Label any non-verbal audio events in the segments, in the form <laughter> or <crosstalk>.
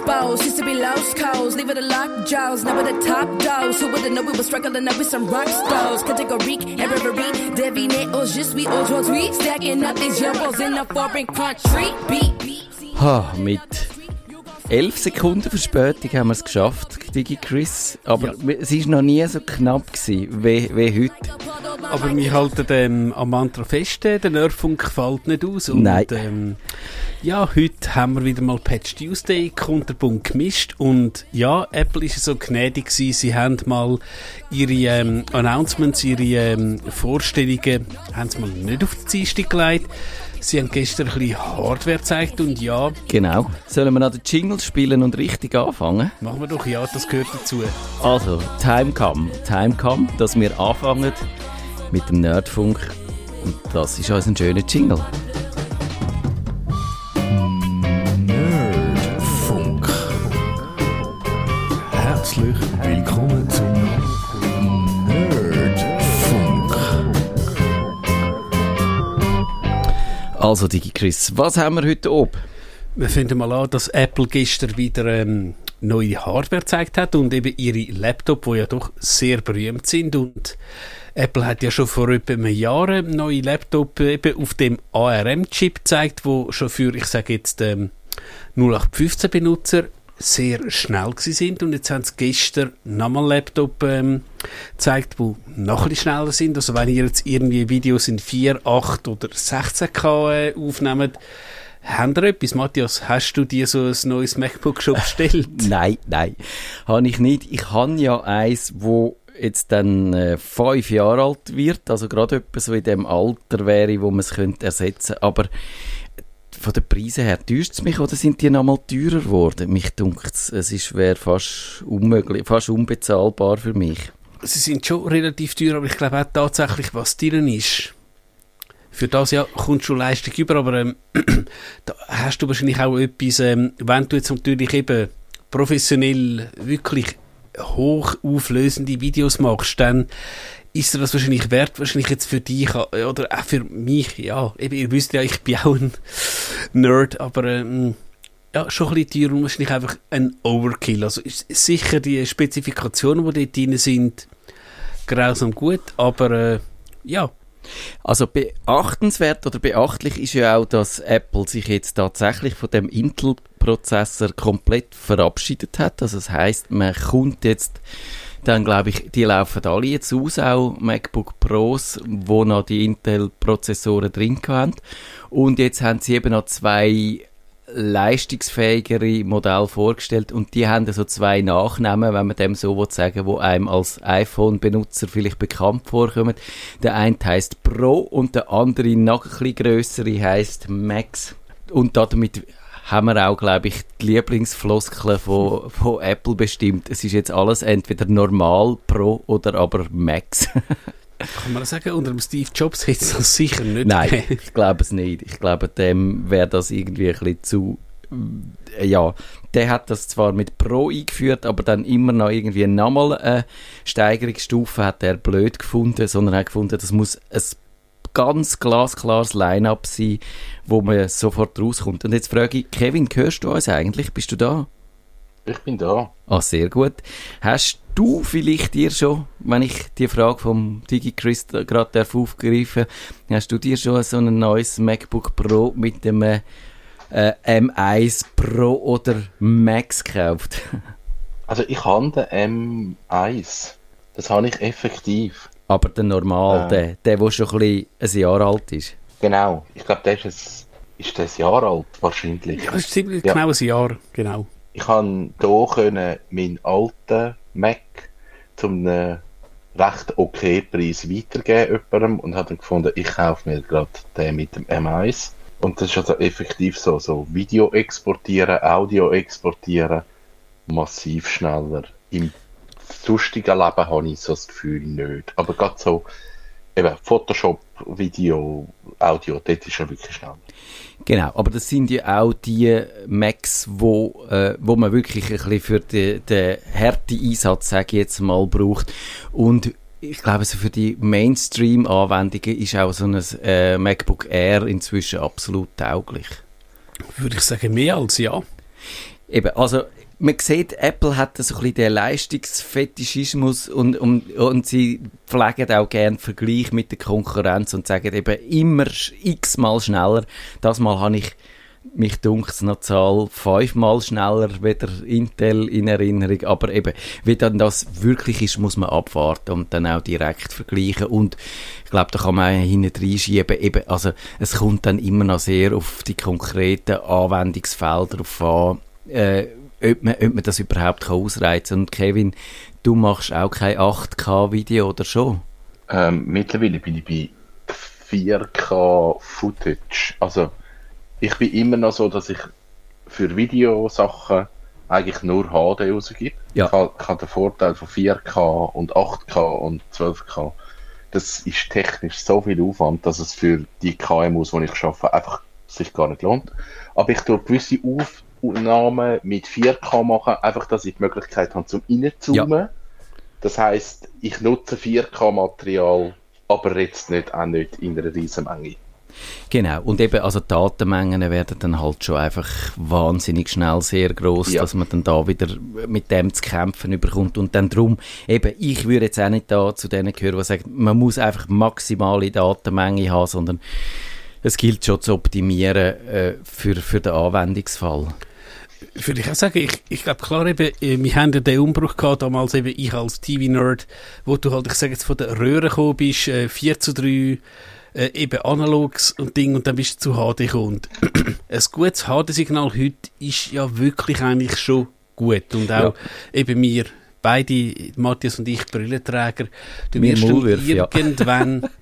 exposed. Used to be lost codes, leave it a locked jaws. Now we're the top dogs. Who would've known we was struggling up with some rock stars? Categorique, au juste oui aujourd'hui. Stacking up these jumbles in a foreign country. Beat, beat. Ha, mit 11 Sekunden Verspätung haben wir es geschafft, Digi Chris. Aber ja. es war noch nie so knapp gewesen, wie, wie heute. Aber wir halten ähm, am Mantra fest, der Nerdfunk fällt nicht aus. Und, Nein. Ähm, ja, heute haben wir wieder mal Patch Tuesday Konterpunkt gemischt und ja, Apple ist so gnädig gewesen, sie haben mal ihre ähm, Announcements, ihre ähm, Vorstellungen, haben sie mal nicht auf die Dienste gelegt. Sie haben gestern ein bisschen Hardware gezeigt und ja. Genau. Sollen wir noch den Jingle spielen und richtig anfangen? Machen wir doch, ja, das gehört dazu. Also, Time come. Time come, dass wir anfangen mit dem Nerdfunk. Und das ist unser schöner Jingle. Also, Digi Chris, was haben wir heute oben? Wir finden mal an, dass Apple gestern wieder ähm, neue Hardware gezeigt hat und eben ihre Laptop, die ja doch sehr berühmt sind und Apple hat ja schon vor etwa einem Jahr einen neuen Laptop eben auf dem ARM-Chip gezeigt, wo schon für, ich sage jetzt, ähm, 0815-Benutzer sehr schnell sind und jetzt haben sie gestern nochmal Laptop ähm, gezeigt, wo noch ein bisschen schneller sind. Also wenn ihr jetzt irgendwie Videos in 4, 8 oder 16K äh, aufnehmt, haben ihr etwas? Matthias, hast du dir so ein neues MacBook schon <laughs> bestellt? nein, nein, habe ich nicht. Ich habe ja eins, wo jetzt dann äh, fünf Jahre alt wird, also gerade etwas so in dem Alter wäre, wo man es könnte ersetzen. Aber von den Preisen her täuscht es mich oder sind die nochmal teurer geworden? Mich dunkt es, es wäre fast unmöglich, fast unbezahlbar für mich. Sie sind schon relativ teuer, aber ich glaube auch tatsächlich, was drin ist. Für das ja kommst du Leistung über, aber ähm, <clears throat> da hast du wahrscheinlich auch etwas, ähm, wenn du jetzt natürlich eben professionell wirklich hochauflösende Videos machst, dann ist das wahrscheinlich wert, wahrscheinlich jetzt für dich oder auch für mich, ja, ihr wisst ja, ich bin auch ein Nerd, aber ähm, ja, schon ein bisschen teuer und wahrscheinlich einfach ein Overkill. Also ist sicher die Spezifikationen, die dort drin sind, grausam gut, aber äh, ja. Also beachtenswert oder beachtlich ist ja auch, dass Apple sich jetzt tatsächlich von dem Intel-Prozessor komplett verabschiedet hat. Also das heißt, man kommt jetzt dann glaube ich, die laufen alle jetzt aus, auch MacBook Pros, wo noch die Intel-Prozessoren drin haben. Und jetzt haben sie eben noch zwei leistungsfähigere Modell vorgestellt und die haben so zwei Nachnamen, wenn man dem so will sagen, wo einem als iPhone-Benutzer vielleicht bekannt vorkommen. Der eine heißt Pro und der andere noch ein bisschen grössere heißt Max. Und damit haben wir auch, glaube ich, die Lieblingsfloskeln von, von Apple bestimmt. Es ist jetzt alles entweder normal, Pro oder aber Max. <laughs> Kann man sagen, unter dem Steve Jobs hätte es das sicher nicht Nein, gegeben. ich glaube es nicht. Ich glaube, dem wäre das irgendwie ein bisschen zu... Äh, ja, der hat das zwar mit Pro eingeführt, aber dann immer noch irgendwie nochmal eine Steigerungsstufe hat er blöd gefunden, sondern er hat gefunden, das muss ein ganz glasklares Line-Up sein, wo man sofort rauskommt. Und jetzt frage ich, Kevin, hörst du uns eigentlich? Bist du da? Ich bin da. Ah, sehr gut. Hast du vielleicht dir schon, wenn ich die Frage vom DigiChris gerade aufgreifen hast du dir schon so ein neues MacBook Pro mit dem äh, M1 Pro oder Max gekauft? <laughs> also ich habe den M1. Das habe ich effektiv. Aber der normal, äh, der, der, der schon ein, bisschen ein Jahr alt ist. Genau, ich glaube, der ist, ein, ist ein Jahr alt, wahrscheinlich. Ja, das ist ziemlich ja. genau ein Jahr, genau. Ich kann hier können meinen alten Mac zum einem recht okay Preis weitergeben jemandem und habe dann gefunden, ich kaufe mir gerade den mit dem M1. Und das ist also effektiv so, so Video exportieren, Audio exportieren, massiv schneller im sonstigen Leben habe ich so das Gefühl nicht. Aber gerade so eben Photoshop, Video, Audio, dort ist er wirklich schnell. Genau, aber das sind ja auch die Macs, wo, äh, wo man wirklich ein bisschen für den, den Härte-Einsatz, sage ich jetzt mal, braucht. Und ich glaube, so für die Mainstream-Anwendungen ist auch so ein äh, MacBook Air inzwischen absolut tauglich. Würde ich sagen, mehr als ja. Eben, also man sieht, Apple hat so ein bisschen den Leistungsfetischismus und, und, und sie pflegen auch gerne Vergleich mit der Konkurrenz und sagen eben immer x-mal schneller. Das Mal habe ich mich dunkt noch Zahl fünfmal schneller wieder Intel in Erinnerung, aber eben, wie dann das wirklich ist, muss man abwarten und dann auch direkt vergleichen. Und ich glaube, da kann man auch hinten reinschieben, eben, also es kommt dann immer noch sehr auf die konkreten Anwendungsfelder drauf an, äh, ob man, ob man das überhaupt kann ausreizen Und Kevin, du machst auch kein 8K-Video, oder schon? Ähm, mittlerweile bin ich bei 4K Footage. Also, ich bin immer noch so, dass ich für Videosachen eigentlich nur HD rausgebe. Ja. Ich habe ich habe den Vorteil von 4K und 8K und 12K. Das ist technisch so viel Aufwand, dass es für die KMUs, die ich arbeite, einfach sich gar nicht lohnt. Aber ich tue gewisse Aufnahmen mit 4K machen, einfach, dass ich die Möglichkeit habe zum reinzoomen. Das heißt, ich nutze 4K-Material, aber jetzt nicht, auch nicht in einer riesen Menge. Genau, und eben, also Datenmengen werden dann halt schon einfach wahnsinnig schnell sehr groß, Ja. dass man dann da wieder mit dem zu kämpfen überkommt und dann drum, eben, ich würde jetzt auch nicht da zu denen gehören, die sagen, man muss einfach maximale Datenmenge haben, sondern es gilt schon zu optimieren äh, für, für den Anwendungsfall. Würde ich auch sagen, ich, ich glaube klar eben, äh, wir haben ja den Umbruch gehabt, damals eben ich als TV-Nerd, wo du halt, ich sage jetzt von der Röhre gekommen bist, äh, 4 zu 3, äh, eben Analogs und Ding und dann bist du zu HD gekommen. <clears throat> Ein gutes HD-Signal heute ist ja wirklich eigentlich schon gut und auch eben wir beide, Matthias und ich, Brillenträger, du Wir wirst Maulwürfe, ja. <laughs>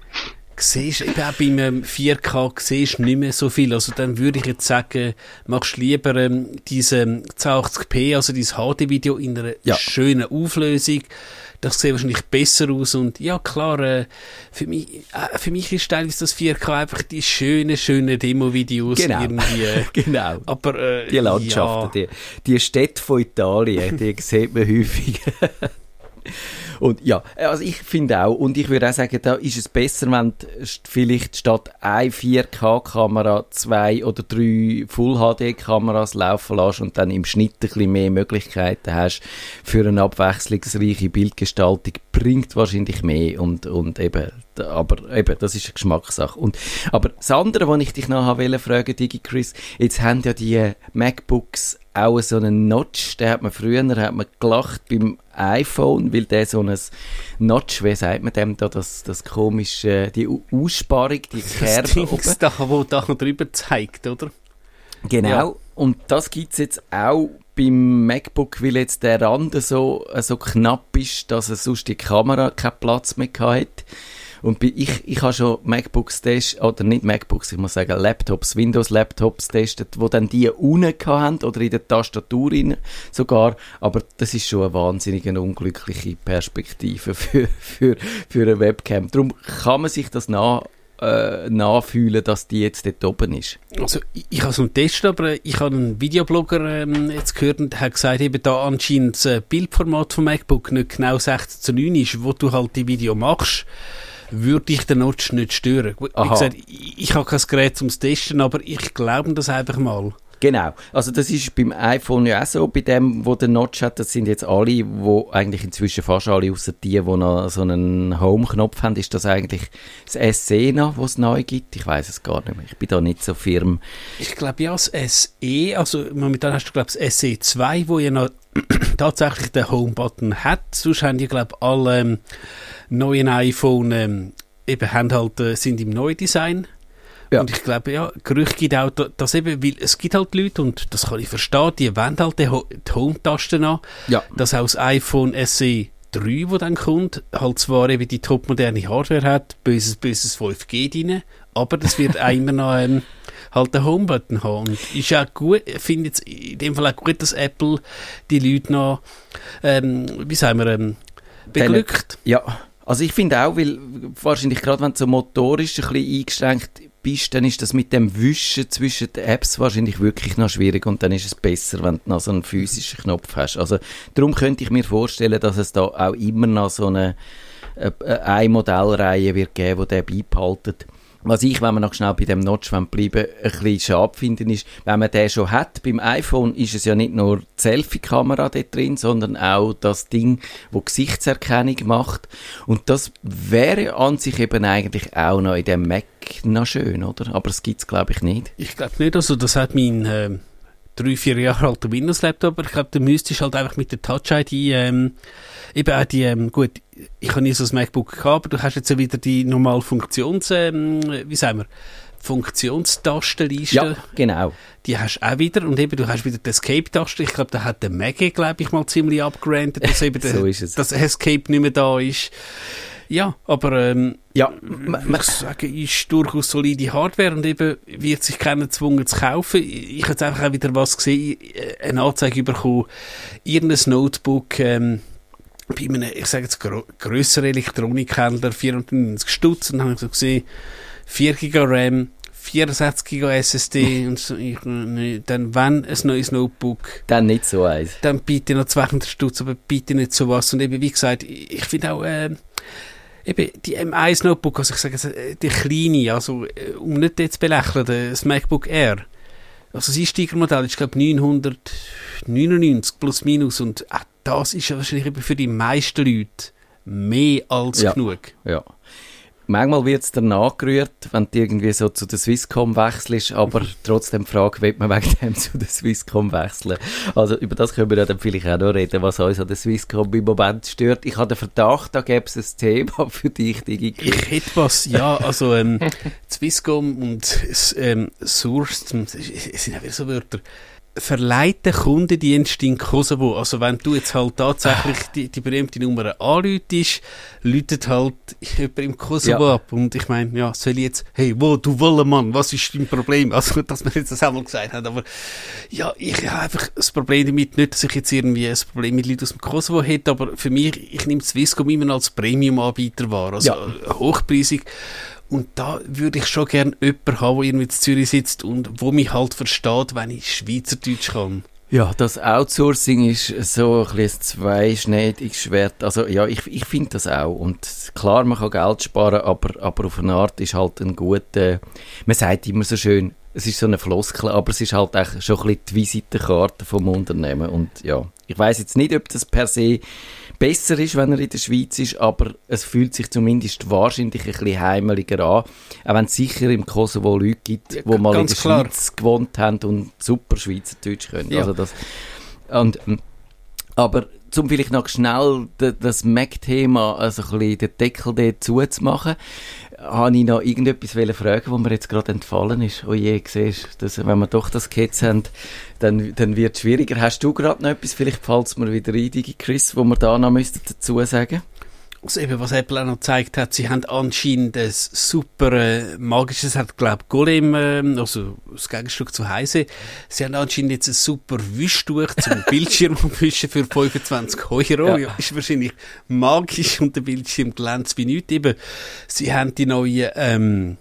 siehst eben auch beim ähm, 4K siehst nicht mehr so viel. Also dann würde ich jetzt sagen, machst lieber ähm, diese 1080p, also dieses HD-Video in einer Ja. schönen Auflösung. Das sieht wahrscheinlich besser aus und ja klar, äh, für mich, äh, für mich ist teilweise das 4K einfach die schönen, schönen Demo-Videos Genau. irgendwie. Äh, <laughs> Genau. aber äh, Die Landschaften, die, die Städte von Italien, die <laughs> sieht man häufig. Und ja, also ich finde auch, und ich würde auch sagen, da ist es besser, wenn vielleicht statt ein 4K-Kamera zwei oder drei Full-HD-Kameras laufen lässt und dann im Schnitt ein bisschen mehr Möglichkeiten hast für eine abwechslungsreiche Bildgestaltung, bringt wahrscheinlich mehr und, und eben, aber eben, das ist eine Geschmackssache. Und, aber das andere, was ich dich wollte fragen, Digi Chris, jetzt haben ja die MacBooks auch so einen Notch, den hat man früher, hat man gelacht beim iPhone, weil der so ein Notch, wie sagt man dem da, das, das komische, die Aussparung, die das Kerbe oben. Dings da, wo da drüber zeigt, oder? Genau. Ja. Und das gibt's jetzt auch beim MacBook, weil jetzt der Rand so, äh, so knapp ist, dass es sonst die Kamera keinen Platz mehr hat. Und bei- ich, ich habe schon MacBooks testet, oder nicht MacBooks, ich muss sagen Laptops, Windows-Laptops testet, wo dann die unten haben oder in der Tastatur rein sogar. Aber das ist schon eine wahnsinnig unglückliche Perspektive <laughs> für, für, für eine Webcam. Darum kann man sich das nach, äh, nachfühlen, dass die jetzt dort oben ist. Also ich, ich habe es noch getestet, aber äh, ich habe einen Videoblogger ähm, jetzt gehört und hat gesagt, eben da anscheinend das äh, Bildformat vom MacBook nicht genau 16 zu 9 ist, wo du halt die Video machst, würde ich den Notch nicht stören. Wie Aha. gesagt, ich, ich habe kein Gerät zum Testen, aber ich glaube das einfach mal. Genau. Also das ist beim iPhone ja auch so. Bei dem, wo der Notch hat, das sind jetzt alle, wo eigentlich inzwischen fast alle, außer die, wo noch so einen Home-Knopf haben, ist das eigentlich das SE noch, was es neu gibt. Ich weiß es gar nicht mehr. Ich bin da nicht so firm. Ich glaube ja, das SE, also momentan hast du glaube ich das SE2, wo ja noch <clears throat> tatsächlich den Home-Button hat. Sonst haben die glaube alle ähm, neuen iPhone ähm, eben halt, äh, sind im neuen Design. Ja. Und ich glaube, ja, Gerücht gibt auch, da- dass eben, weil es gibt halt Leute, und das kann ich verstehen, die wollen halt die, Ho- die Home-Tasten an, Ja. dass auch das iPhone SE 3, wo dann kommt, halt zwar eben die topmoderne Hardware hat, böses, böses 5G drin, aber das wird <laughs> immer noch ähm, halt den Home-Button haben. Und ist auch gut, ich finde jetzt in dem Fall auch gut, dass Apple die Leute noch, ähm, wie sagen wir, ähm, beglückt. Ja. Also ich finde auch, weil wahrscheinlich gerade wenn du so motorisch ein bisschen eingeschränkt bist, dann ist das mit dem Wischen zwischen den Apps wahrscheinlich wirklich noch schwierig und dann ist es besser, wenn du noch so einen physischen Knopf hast. Also darum könnte ich mir vorstellen, dass es da auch immer noch so eine, äh, eine Modellreihe wird geben, die den beibehaltet. Was ich, wenn wir noch schnell bei dem Notch bleiben, ein bisschen schade finde, ist, wenn man den schon hat, beim iPhone ist es ja nicht nur die Selfie-Kamera dort drin, sondern auch das Ding, wo Gesichtserkennung macht. Und das wäre an sich eben eigentlich auch noch in dem Mac noch schön, oder? Aber es gibt's glaube ich, nicht. Ich glaube nicht, also das hat mein äh, drei, vier Jahre alter Windows-Laptop, aber ich glaube, du müsstest halt einfach mit der Touch-ID ähm, eben auch die, ähm, gut, ich habe nie so ein MacBook gehabt, aber du hast jetzt ja wieder die normale Funktions, ähm, wie sagen wir, Funktionstastenliste. Ja, genau. Die hast du auch wieder und eben du hast wieder die Escape-Taste. Ich glaube, da hat der Mac, glaube ich, mal ziemlich abgerantet, dass <laughs> eben So der, das Escape nicht mehr da ist. Ja, aber ähm, Ja, ich sage, ist durchaus solide Hardware und eben wird sich keiner gezwungen zu kaufen. Ich habe jetzt einfach auch wieder was gesehen, äh, eine Anzeige bekommen, irgendein Notebook, ähm, bei einem, ich sage jetzt, grösseren Elektronikhändler, 490 Stutz, und dann habe ich so gesehen, 4 GB RAM, 64 GB SSD, und so, ich, nee, dann, wenn ein neues Notebook, dann nicht so eins. dann bitte noch 200 Stutz, aber bitte nicht sowas. Und eben, wie gesagt, ich finde auch, äh, eben, die M1 Notebook, also ich sage, äh, die kleine, also, äh, um nicht jetzt zu belächeln, das MacBook Air, also das Einsteigermodell ist, glaube ich, 999 plus minus und auch das ist ja wahrscheinlich für die meisten Leute mehr als Ja. genug. Ja. Manchmal wird es dann nachgerührt, wenn du irgendwie so zu der Swisscom wechselst, aber <laughs> trotzdem die Frage, will man wegen dem zu der Swisscom wechseln? Also über das können wir ja dann vielleicht auch noch reden, was uns an der Swisscom im Moment stört. Ich habe den Verdacht, da gäbe es ein Thema <laughs> für dich, Digi. Ich hätte was, ja, also ähm, <laughs> Swisscom und ähm, Source, es sind ja wieder so Wörter, verleiten Kundendienst in Kosovo. Also wenn du jetzt halt tatsächlich die, die berühmte Nummer anläutest, läutet halt jemand im Kosovo Ja. ab. Und ich meine, ja, soll ich jetzt, hey, wo, du Wollemann, was ist dein Problem? Also, dass man jetzt das einmal gesagt hat, aber ja, ich habe einfach das Problem damit, nicht, dass ich jetzt irgendwie ein Problem mit Leuten aus dem Kosovo hätte, aber für mich, ich nehme Swisscom immer als Premium-Anbieter wahr, also Ja. äh, hochpreisig. Und da würde ich schon gerne jemanden haben, der irgendwie in Zürich sitzt und wo mich halt versteht, wenn ich Schweizerdeutsch kann. Ja, das Outsourcing ist so ein ein zweischneidiges Schwert. Also ja, ich, ich finde das auch. Und klar, man kann Geld sparen, aber, aber auf eine Art ist halt ein guter, man sagt immer so schön, es ist so eine Floskel, aber es ist halt auch schon ein bisschen die Visitenkarte vom Unternehmen. Und ja, ich weiß jetzt nicht, ob das per se besser ist, wenn er in der Schweiz ist, aber es fühlt sich zumindest wahrscheinlich ein bisschen heimeliger an. Auch wenn es sicher im Kosovo Leute gibt, Ja, die mal in der klar. Schweiz gewohnt haben und super Schweizerdeutsch können. Ja. Also das, und, ähm, aber zum vielleicht noch schnell das Mac-Thema, also ein bisschen den Deckel dort zuzumachen, habe ich noch irgendetwas fragen, wo mir jetzt gerade entfallen ist. Oh je, siehst dass, wenn wir doch das Kids haben, dann, dann wird es schwieriger. Hast du gerade noch etwas, vielleicht fällt es mir wieder ein, Chris, wo wir da noch müssten dazu sagen Also eben, was Apple auch noch gezeigt hat, sie haben anscheinend ein super äh, magisches, hat glaube Golem, äh, also das Gegenstück zu Heise, sie haben anscheinend jetzt ein super Wischtuch zum <laughs> Bildschirm wischen für 25 Euro. Ja. Ist wahrscheinlich magisch und der Bildschirm glänzt wie nichts. Eben, sie haben die neuen ähm,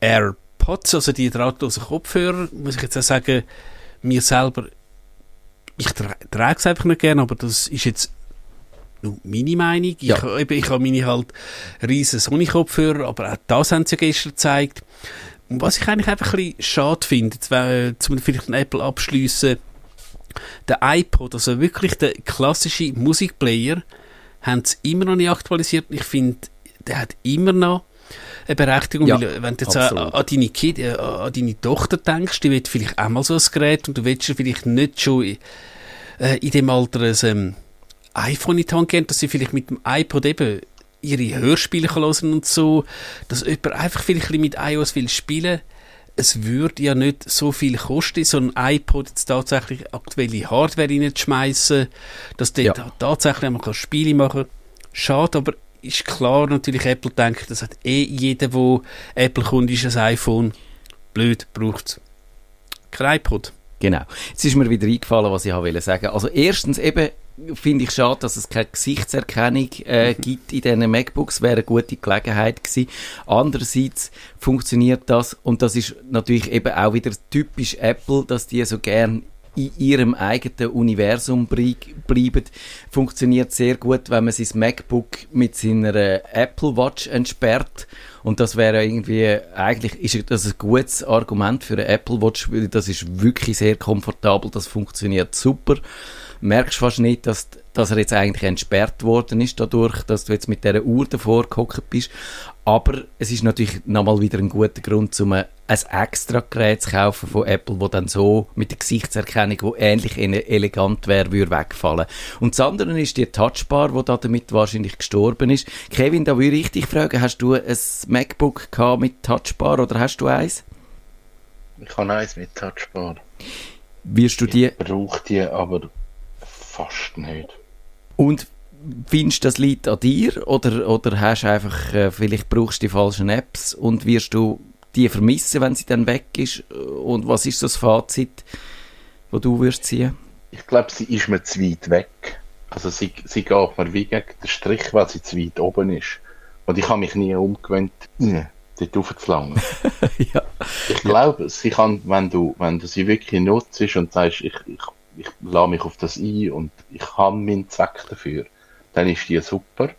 AirPods, also die drahtlosen Kopfhörer, muss ich jetzt auch sagen, mir selber, ich tra trage es einfach nicht gerne, aber das ist jetzt nur meine Meinung. Ich, Ja. eben, ich habe meine halt riesen Sony-Kopfhörer, aber auch das haben sie ja gestern gezeigt. Und was ich eigentlich einfach ein bisschen schade finde, jetzt, äh, zum vielleicht den Apple abschliessen, der iPod, also wirklich der klassische Musikplayer, haben sie immer noch nicht aktualisiert. Ich finde, der hat immer noch eine Berechtigung, Ja, weil, wenn du jetzt an, an, deine Kid, äh, an deine Tochter denkst, die will vielleicht auch mal so ein Gerät und du willst ihr vielleicht nicht schon äh, in dem Alter ein ähm, iPhone in die Hand geben, dass sie vielleicht mit dem iPod eben ihre Hörspiele kann hören und so, dass jemand einfach vielleicht mit iOS will spielen es würde ja nicht so viel kosten, so ein iPod jetzt tatsächlich aktuelle Hardware reinzuschmeißen, dass dort Ja. tatsächlich einmal kann Spiele machen Schade, aber ist klar, natürlich Apple denkt, das hat eh jeder, der Apple-Kunde ist, ein iPhone. Blöd, braucht kein iPod. Genau. Jetzt ist mir wieder eingefallen, was ich wollte sagen. Also erstens eben finde ich schade, dass es keine Gesichtserkennung äh, gibt in diesen MacBooks. Wäre eine gute Gelegenheit gewesen. Andererseits funktioniert das, und das ist natürlich eben auch wieder typisch Apple, dass die so gern in ihrem eigenen Universum bleiben, funktioniert sehr gut, wenn man sein MacBook mit seiner Apple Watch entsperrt Und das wäre irgendwie, eigentlich ist das ein gutes Argument für eine Apple Watch, weil das ist wirklich sehr komfortabel, das funktioniert super. Merkst fast nicht, dass, dass er jetzt eigentlich entsperrt worden ist dadurch, dass du jetzt mit dieser Uhr davor gehockt bist. Aber es ist natürlich nochmal wieder ein guter Grund, um ein, extra Gerät zu kaufen von Apple, wo dann so mit der Gesichtserkennung, wo ähnlich ele- elegant wäre, würde wegfallen. Und das andere ist die Touchbar, wo da damit wahrscheinlich gestorben ist. Kevin, da würde ich dich fragen, hast du ein MacBook gehabt mit Touchbar oder hast du eins? Ich habe eins mit Touchbar. Wirst du die Ich brauche die aber fast nicht. Und findest du, das liegt an dir oder, oder hast du einfach, äh, vielleicht brauchst du die falschen Apps und wirst du die vermissen, wenn sie dann weg ist? Und was ist so das Fazit, wo du wirst ziehen? Ich glaube, sie ist mir zu weit weg. Also sie, sie geht mir wie gegen den Strich, weil sie zu weit oben ist. Und ich habe mich nie umgewöhnt, rein, dort raufzulangen. <laughs> ja. Ich glaube, sie kann, wenn du, wenn du sie wirklich nutzt und sagst, ich, ich, ich lade mich auf das ein und ich habe meinen Zweck dafür, dann ist die super.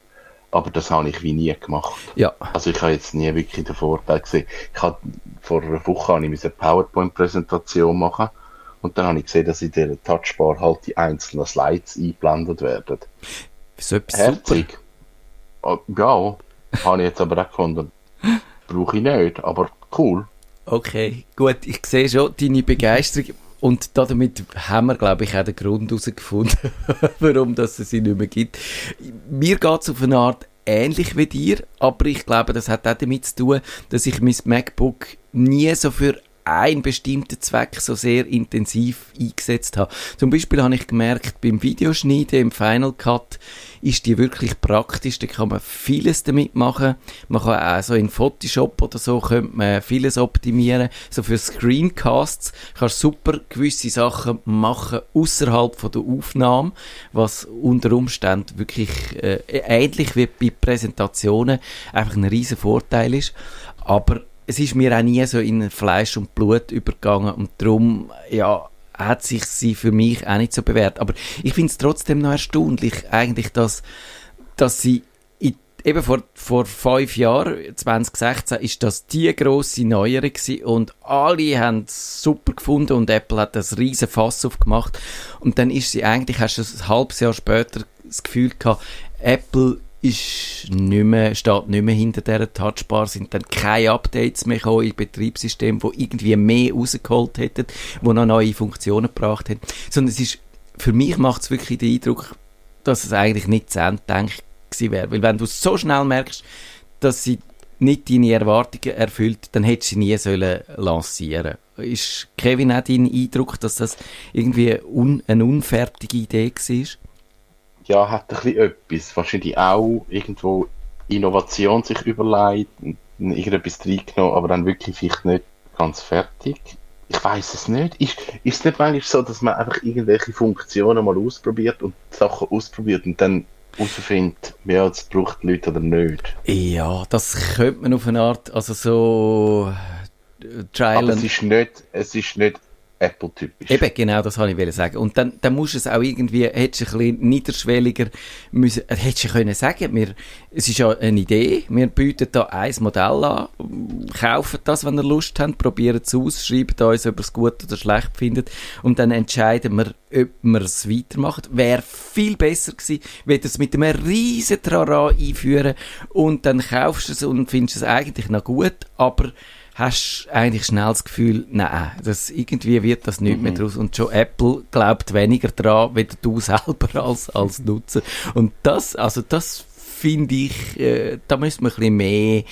Aber das habe ich wie nie gemacht. Ja. Also ich habe jetzt nie wirklich den Vorteil gesehen. Ich habe, vor einer Woche habe ich eine PowerPoint-Präsentation machen und dann habe ich gesehen, dass in dieser Touchbar halt die einzelnen Slides eingeblendet werden. So etwas. Herzig. Ah, Ja, habe ich jetzt aber auch gefunden, brauche ich nicht, aber cool. Okay, gut, ich sehe schon deine Begeisterung. Und damit haben wir, glaube ich, auch den Grund herausgefunden, <laughs> warum das es sie nicht mehr gibt. Mir geht es auf eine Art ähnlich wie dir, aber ich glaube, das hat auch damit zu tun, dass ich mein MacBook nie so für einen bestimmten Zweck so sehr intensiv eingesetzt habe. Zum Beispiel habe ich gemerkt, beim Videoschneiden im Final Cut ist die wirklich praktisch, da kann man vieles damit machen. Man kann auch so in Photoshop oder so könnte man vieles optimieren. So für Screencasts kannst du super gewisse Sachen machen außerhalb von der Aufnahme, was unter Umständen wirklich äh, ähnlich wie bei Präsentationen einfach ein riesen Vorteil ist. Aber es ist mir auch nie so in Fleisch und Blut übergegangen und darum, ja, hat sich sie für mich auch nicht so bewährt. Aber ich finde es trotzdem noch erstaunlich, eigentlich, dass, dass sie in, eben vor, vor fünf Jahren, 2016, ist das die grosse Neuerung gewesen und alle haben es super gefunden und Apple hat das riesen Fass aufgemacht und dann ist sie eigentlich, hast du ein halbes Jahr später das Gefühl gehabt, Apple ist nicht mehr, steht nicht mehr hinter dieser Touchbar, sind dann keine Updates mehr gekommen im Betriebssystem, wo irgendwie mehr rausgeholt hätten, wo noch neue Funktionen gebracht hätten, sondern es ist, für mich macht es wirklich den Eindruck, dass es eigentlich nicht zu Ende gedacht wäre, weil wenn du so schnell merkst, dass sie nicht deine Erwartungen erfüllt, dann hättest du sie nie sollen lancieren. Ist Kevin auch dein Eindruck, dass das irgendwie un eine unfertige Idee war? Ja, hat ein bisschen etwas. Wahrscheinlich auch irgendwo Innovation sich überlegt, irgendetwas reingenommen, aber dann wirklich vielleicht nicht ganz fertig. Ich weiß es nicht. Ist, ist es nicht manchmal so, dass man einfach irgendwelche Funktionen mal ausprobiert und Sachen ausprobiert und dann herausfindet, wer es braucht die Leute oder nicht? Ja, das könnte man auf eine Art, also so äh, Trial Aber es ist nicht, es ist nicht Apple-typisch. Eben, genau, das wollte ich sagen. Und dann, dann musst du es auch irgendwie, hättest du ein bisschen niederschwelliger müssen, äh, hättest du können sagen, wir, es ist ja eine Idee, wir bieten da ein Modell an, kaufen das, wenn ihr Lust habt, probieren es aus, schreiben uns, ob ihr es gut oder schlecht findet und dann entscheiden wir, ob wir es weitermachen. Wäre viel besser gewesen, wenn ihr es mit einem riesen Trara einführen und dann kaufst du es und findest es eigentlich noch gut, aber hast eigentlich schnell das Gefühl, nein, das, irgendwie wird das nicht mehr draus. Und schon Apple glaubt weniger dran, weder du <laughs> selber als, als Nutzer. Und das, also das finde ich, äh, da müsste man ein bisschen mehr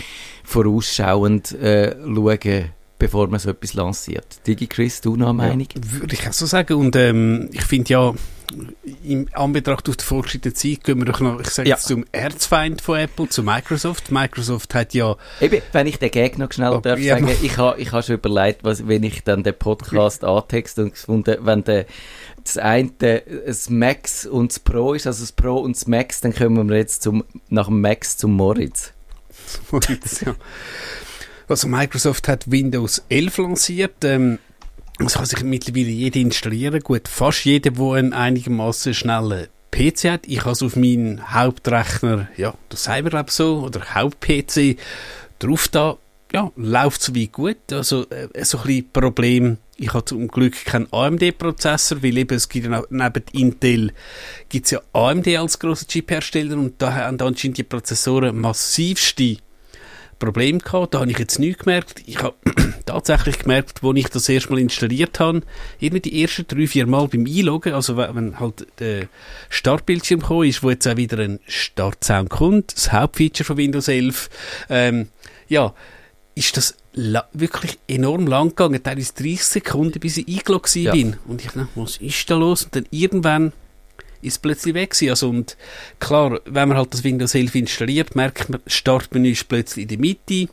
vorausschauend äh, schauen, bevor man so etwas lanciert. Digi Chris, du noch eine Meinung? Würde ich auch so sagen. Und ähm, ich finde ja, im Anbetracht auf der fortschrittlichen Zeit gehen wir doch noch, ich sage Ja. jetzt zum Erzfeind von Apple, zu Microsoft. Microsoft hat ja, Eben, wenn ich den Gag noch schnell Oh, darf ja. sagen, ich habe ich ha schon überlegt, was, wenn ich dann den Podcast antexte und gefunden, wenn der, das eine das Max und das Pro ist, also das Pro und das Max, dann kommen wir jetzt zum, nach dem Max zum <laughs> Moritz. ja. Also Microsoft hat Windows 11 lanciert. Ähm, das kann sich mittlerweile jeder installieren. Gut, fast jeder, der einen einigermaßen schnellen PC hat. Ich habe es auf meinen Hauptrechner, ja, das Cyberlab so, oder Haupt-PC drauf da, ja, läuft soweit gut. Also, äh, so ein bisschen Problem, ich habe zum Glück keinen AMD-Prozessor, weil eben es gibt ja neben Intel gibt's ja AMD als grosser Chip-Hersteller und da haben anscheinend die Prozessoren massivste Probleme gehabt. Da habe ich jetzt nichts gemerkt. Ich habe <clears throat> tatsächlich gemerkt, als ich das erste Mal installiert habe, irgendwie die ersten drei, vier Mal beim Einloggen, also wenn halt der Startbildschirm gekommen ist, wo jetzt auch wieder ein Startsound kommt, das Hauptfeature von Windows 11, ähm, ja, ist das wirklich enorm lang gegangen, teilweise 30 Sekunden, bis ich eingeloggt Ja. bin. Und ich dachte, was ist da los? Und dann irgendwann ist plötzlich weg gewesen. Also, und klar, wenn man halt das Windows 11 installiert, merkt man, Startmenü ist plötzlich in der Mitte.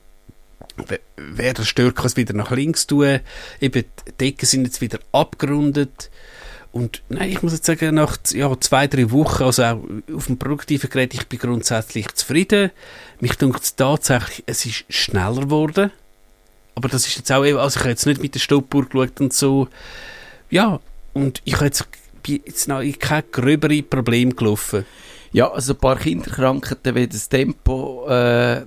Wer stört, kann es wieder nach links tun. Eben, die Decken sind jetzt wieder abgerundet. Und nein, ich muss jetzt sagen, nach ja, zwei, drei Wochen, also auch auf dem produktiven Gerät, ich bin grundsätzlich zufrieden. Mich denkt es tatsächlich, es ist schneller geworden. Aber das ist jetzt auch, eben- also ich habe jetzt nicht mit der Stoppuhr geschaut und so. Ja, und ich habe jetzt, bin jetzt noch in kein gröbere Problem gelaufen. Ja, also ein paar Kinderkrankheiten wie das Tempo, äh,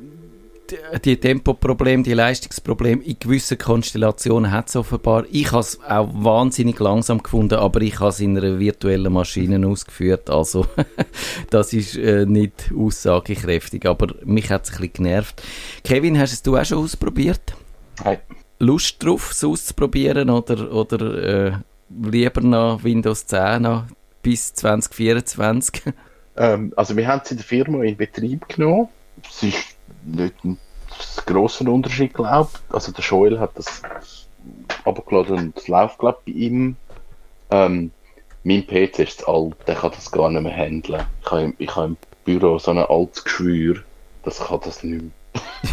die, die Tempoprobleme, die Leistungsprobleme in gewissen Konstellationen hat es offenbar. Ich habe es auch wahnsinnig langsam gefunden, aber ich habe es in einer virtuellen Maschine ausgeführt, also <laughs> das ist äh, nicht aussagekräftig, aber mich hat es ein bisschen genervt. Kevin, hast es du auch schon ausprobiert? Hey. Lust drauf, es auszuprobieren oder, oder äh, lieber noch Windows 10 noch bis 2024? Ähm, also wir haben es in der Firma in Betrieb genommen. Es ist nicht ein grosser Unterschied, glaube ich. Also der Joel hat das abgeladen und es läuft, glaube ich, bei ihm. Ähm, mein PC ist alt, der kann das gar nicht mehr handeln. Ich habe, im- ich habe im Büro so ein altes Geschwür, das kann das nicht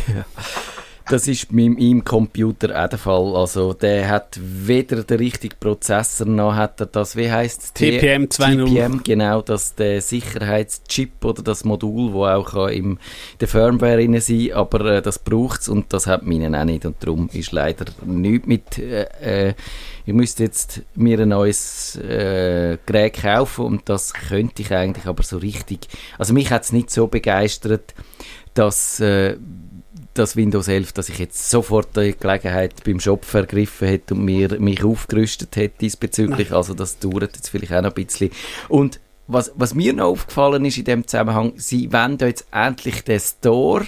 mehr. <laughs> <laughs> Das ist bei meinem Computer auch der Fall. Also, der hat weder den richtigen Prozessor noch hat er das, wie heisst es? TPM 2.0. TPM, genau, das der Sicherheitschip oder das Modul, wo auch kann im der Firmware drin sein, aber äh, das braucht's und das hat meinen auch nicht und darum ist leider nichts mit. Äh, äh, ich müsste jetzt mir ein neues äh, Gerät kaufen und das könnte ich eigentlich aber so richtig. Also mich hat's nicht so begeistert, dass äh, das Windows 11, dass ich jetzt sofort die Gelegenheit beim Shop vergriffen hätte und mir, mich aufgerüstet hätte diesbezüglich. Also das dauert jetzt vielleicht auch noch ein bisschen. Und was, was mir noch aufgefallen ist in dem Zusammenhang, sie wollen jetzt endlich den Store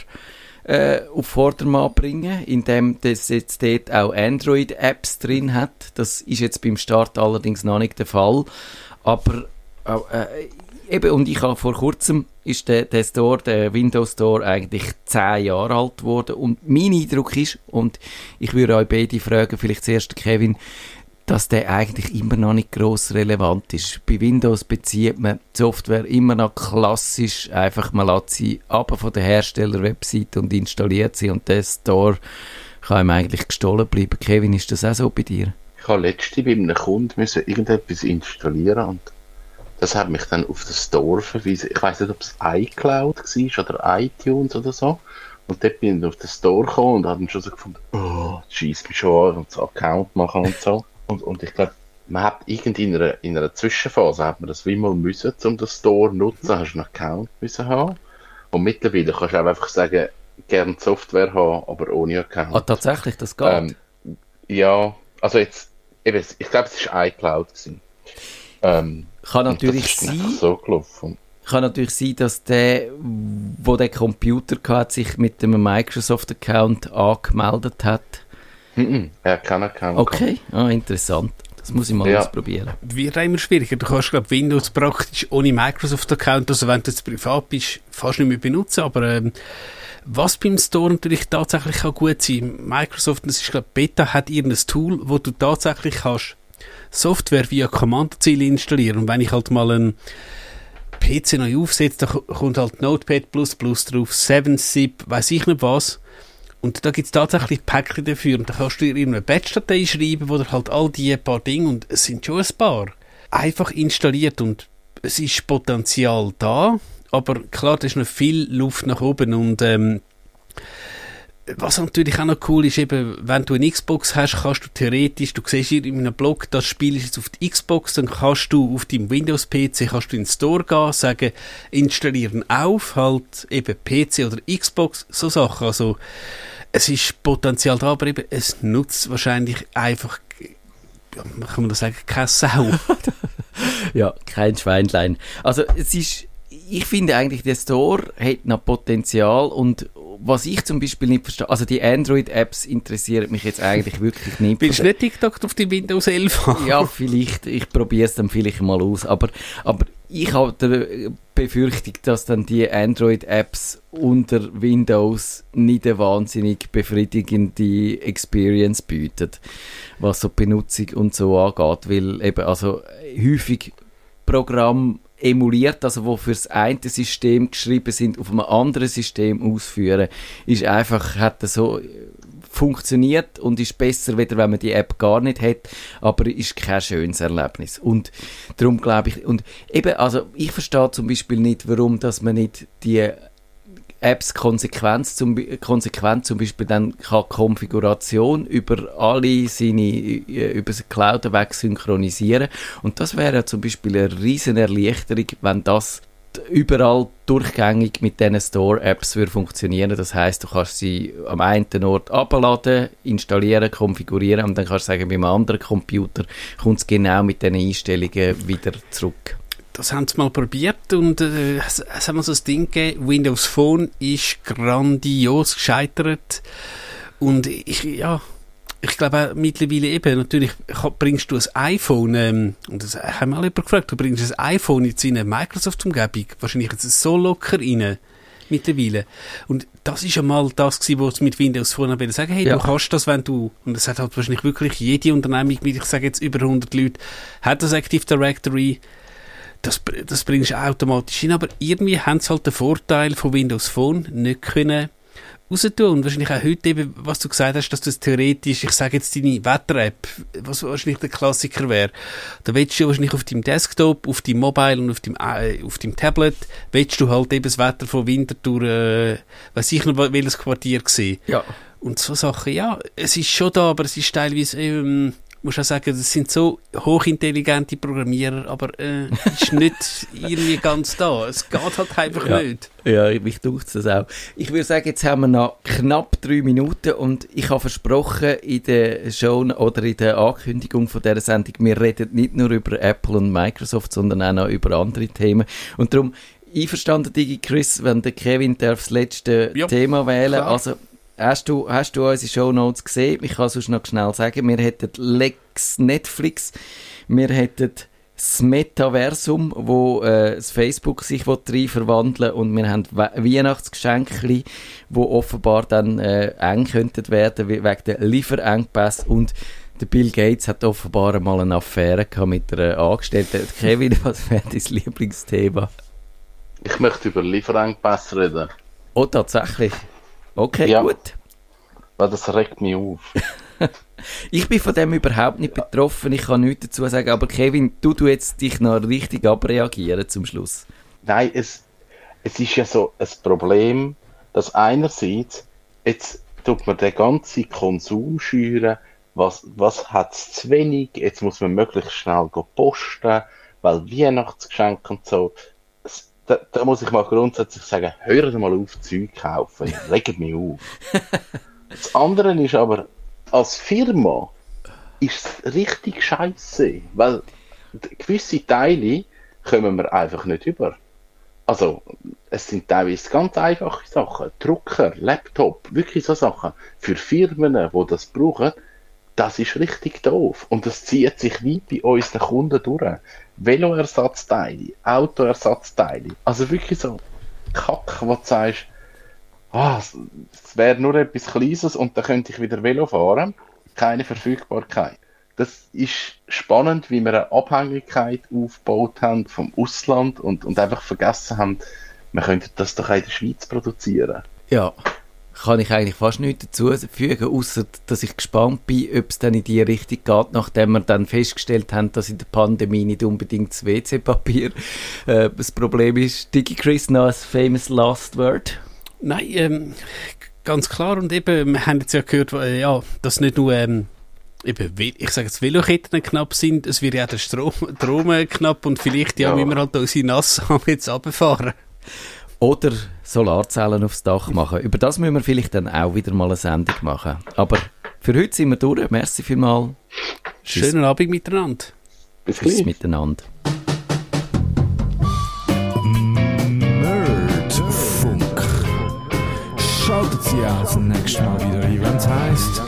äh, auf Vordermann bringen, indem das jetzt dort auch Android-Apps drin hat. Das ist jetzt beim Start allerdings noch nicht der Fall. Aber äh, eben, und ich habe vor kurzem ist der, der Store, der Windows Store eigentlich zehn Jahre alt geworden und mein Eindruck ist, und ich würde euch beide fragen, vielleicht zuerst Kevin, dass der eigentlich immer noch nicht gross relevant ist. Bei Windows bezieht man die Software immer noch klassisch, einfach man lässt sie ab von der Hersteller-Webseite und installiert sie und der Store kann ihm eigentlich gestohlen bleiben. Kevin, ist das auch so bei dir? Ich habe letzte bei einem Kunden müssen irgendetwas installieren und das hat mich dann auf den Store verwiesen. Ich weiß nicht, ob es iCloud war oder iTunes oder so. Und dort bin ich auf den Store gekommen und habe dann schon so gefunden, oh, schießt mich schon an und so Account machen und so. Und, und ich glaube, man hat irgendwie in einer, in einer Zwischenphase hat man das wie mal müssen, um den Store nutzen, hast du einen Account müssen haben. Und mittlerweile kannst du auch einfach sagen, gerne Software haben, aber ohne Account. Ah, tatsächlich, das geht? Ähm, ja, also jetzt, eben, ich glaube, es war iCloud. Gewesen. Ähm, Kann natürlich das ist einfach sein, so gelaufen. kann natürlich sein, dass der, wo der Computer hatte, sich mit dem Microsoft-Account angemeldet hat. Er hat keinen Account. Okay, ah, interessant. Das muss ich mal Ja. ausprobieren. Wird immer schwieriger. Du kannst, glaube Windows praktisch ohne Microsoft-Account, also wenn du jetzt privat bist, fast nicht mehr benutzen. Aber ähm, was beim Store natürlich tatsächlich auch gut sein Microsoft, das ist, glaube Beta, hat irgendein Tool, wo du tatsächlich kannst Software via Kommandoziele installieren. Und wenn ich halt mal einen PC neu aufsetze, dann kommt halt Notepad++ drauf, 7-Zip, weiß ich nicht was. Und da gibt es tatsächlich Päckchen dafür. Und da kannst du dir eine Batch-Datei schreiben, wo du halt all die paar Dinge, und es sind schon ein paar, einfach installiert. Und es ist Potenzial da, aber klar, da ist noch viel Luft nach oben. Und ähm, was natürlich auch noch cool ist, eben, wenn du eine Xbox hast, kannst du theoretisch, du siehst hier in einem Blog, das Spiel ist jetzt auf die Xbox, dann kannst du auf deinem Windows-PC, kannst du in den Store gehen, sagen, installieren auf, halt eben PC oder Xbox, so Sachen. Also, es ist Potenzial da, aber eben, es nutzt wahrscheinlich einfach, kann man das sagen, keine Sau. <laughs> Ja, kein Schweinlein. Also es ist, ich finde eigentlich, der Store hat noch Potenzial und was ich zum Beispiel nicht verstehe, also die Android-Apps interessieren mich jetzt eigentlich <laughs> wirklich nicht. Willst du nicht TikTok auf die Windows 11 haben? Ja, vielleicht, ich probiere es dann vielleicht mal aus, aber, aber ich habe die Befürchtung, dass dann die Android-Apps unter Windows nicht eine wahnsinnig befriedigende Experience bieten, was so die Benutzung und so angeht, weil eben also häufig Programm emuliert, also wo fürs eine System geschrieben sind, auf einem anderen System ausführen, ist einfach, hat das so funktioniert und ist besser, weder wenn man die App gar nicht hat, aber ist kein schönes Erlebnis. Und darum glaube ich, und eben, also ich verstehe zum Beispiel nicht, warum, dass man nicht die Apps konsequent zum, konsequent zum Beispiel dann kann Konfiguration über alle seine, äh, über das Cloud weg synchronisieren. Und das wäre ja zum Beispiel eine riesen Erleichterung, wenn das überall durchgängig mit diesen Store-Apps würde funktionieren. Das heißt, du kannst sie am einen Ort abladen, installieren, konfigurieren und dann kannst du sagen, beim anderen Computer kommt es genau mit diesen Einstellungen wieder zurück. Das haben sie mal probiert und äh, es, es haben wir so das Ding gegeben, Windows Phone ist grandios gescheitert und ich, ja, ich glaube auch mittlerweile eben, natürlich bringst du ein iPhone, ähm, und das haben wir alle gefragt, du bringst ein iPhone jetzt in eine Microsoft-Umgebung, wahrscheinlich jetzt so locker rein, mittlerweile. Und das ist einmal das gewesen, was mit Windows Phone haben wollen sagen, hey, Ja. du kannst das, wenn du, und das hat halt wahrscheinlich wirklich jede Unternehmung mit, ich sage jetzt über 100 Leute, hat das Active Directory, das, das bringst du automatisch hin, aber irgendwie haben sie halt den Vorteil von Windows Phone nicht können raustun. Und wahrscheinlich auch heute eben, was du gesagt hast, dass du es theoretisch, ich sage jetzt deine Wetter-App, was wahrscheinlich der Klassiker wäre, da willst du wahrscheinlich auf deinem Desktop, auf deinem Mobile und auf deinem, äh, auf deinem Tablet, willst du halt eben das Wetter von Winterthur, äh, weiß ich noch, welches Quartier sehen. Ja. Und so Sachen, ja, es ist schon da, aber es ist teilweise, ähm, muss auch sagen, das sind so hochintelligente Programmierer, aber äh, ist nicht <laughs> irgendwie ganz da. Es geht halt einfach Ja. nicht. Ja, mich tut das auch. Ich würde sagen, jetzt haben wir noch knapp drei Minuten und ich habe versprochen in der Show oder in der Ankündigung von dieser Sendung, wir reden nicht nur über Apple und Microsoft, sondern auch noch über andere Themen. Und darum, einverstanden, Digi Chris, wenn der Kevin darf das letzte Ja, Thema wählen klar. Also, hast du, hast du unsere Shownotes gesehen? Ich kann sonst noch schnell sagen, wir hätten Lex Netflix, wir hätten das Metaversum, wo äh, das Facebook sich rein verwandeln und wir haben We Weihnachtsgeschenkli, wo offenbar dann äh, eng könnten werden we- wegen der Lieferengpässe und der Bill Gates hat offenbar einmal eine Affäre gehabt mit einer Angestellten. Kevin, <laughs> was wäre dein Lieblingsthema? Ich möchte über Lieferengpässe reden, Oh, tatsächlich. Okay, Ja. gut. weil das regt mich auf. <laughs> Ich bin von dem überhaupt nicht betroffen, ich kann nichts dazu sagen, aber Kevin, du du jetzt dich noch richtig abreagieren zum Schluss. Nein, es, es ist ja so ein Problem, dass einerseits, jetzt tut man den ganzen Konsum schüren, was, was hat es zu wenig, jetzt muss man möglichst schnell posten, weil Weihnachtsgeschenke und so. Da, da muss ich mal grundsätzlich sagen, hört mal auf, Zeug kaufen, regt mich auf. <laughs> Das andere ist aber, als Firma ist es richtig scheiße, weil gewisse Teile kommen wir einfach nicht über. Also, es sind teilweise ganz einfache Sachen. Drucker, Laptop, wirklich so Sachen. Für Firmen, die das brauchen, das ist richtig doof. Und das zieht sich wie bei uns den Kunden durch. Veloersatzteile, Autoersatzteile. Also wirklich so Kack, wo du sagst, es es wäre nur etwas Kleines und dann könnte ich wieder Velo fahren. Keine Verfügbarkeit. Das ist spannend, wie wir eine Abhängigkeit aufgebaut haben vom Ausland und, und einfach vergessen haben, wir könnten das doch auch in der Schweiz produzieren. Ja, kann ich eigentlich fast nichts dazu fügen, außer dass ich gespannt bin, ob es dann in die Richtung geht, nachdem wir dann festgestellt haben, dass in der Pandemie nicht unbedingt das WC-Papier äh, das Problem ist. Digi Chris, noch ein famous last word? Nein, ähm, ganz klar. Und eben, wir haben jetzt ja gehört, äh, ja, dass nicht nur, ähm, eben, ich sage jetzt, Veloketten knapp sind, es wird ja der Strom, <laughs> Strom knapp und vielleicht, ja, Ja. wie wir halt unsere Nass haben jetzt runterfahren. Oder Solarzellen aufs Dach machen. Über das müssen wir vielleicht dann auch wieder mal eine Sendung machen. Aber für heute sind wir durch. Merci vielmals. Tschüss. Schönen Abend miteinander. Bis Tschüss gleich. miteinander. Nerdfunk. Schaltet Sie auch das nächste Mal wieder ein, wenn es heisst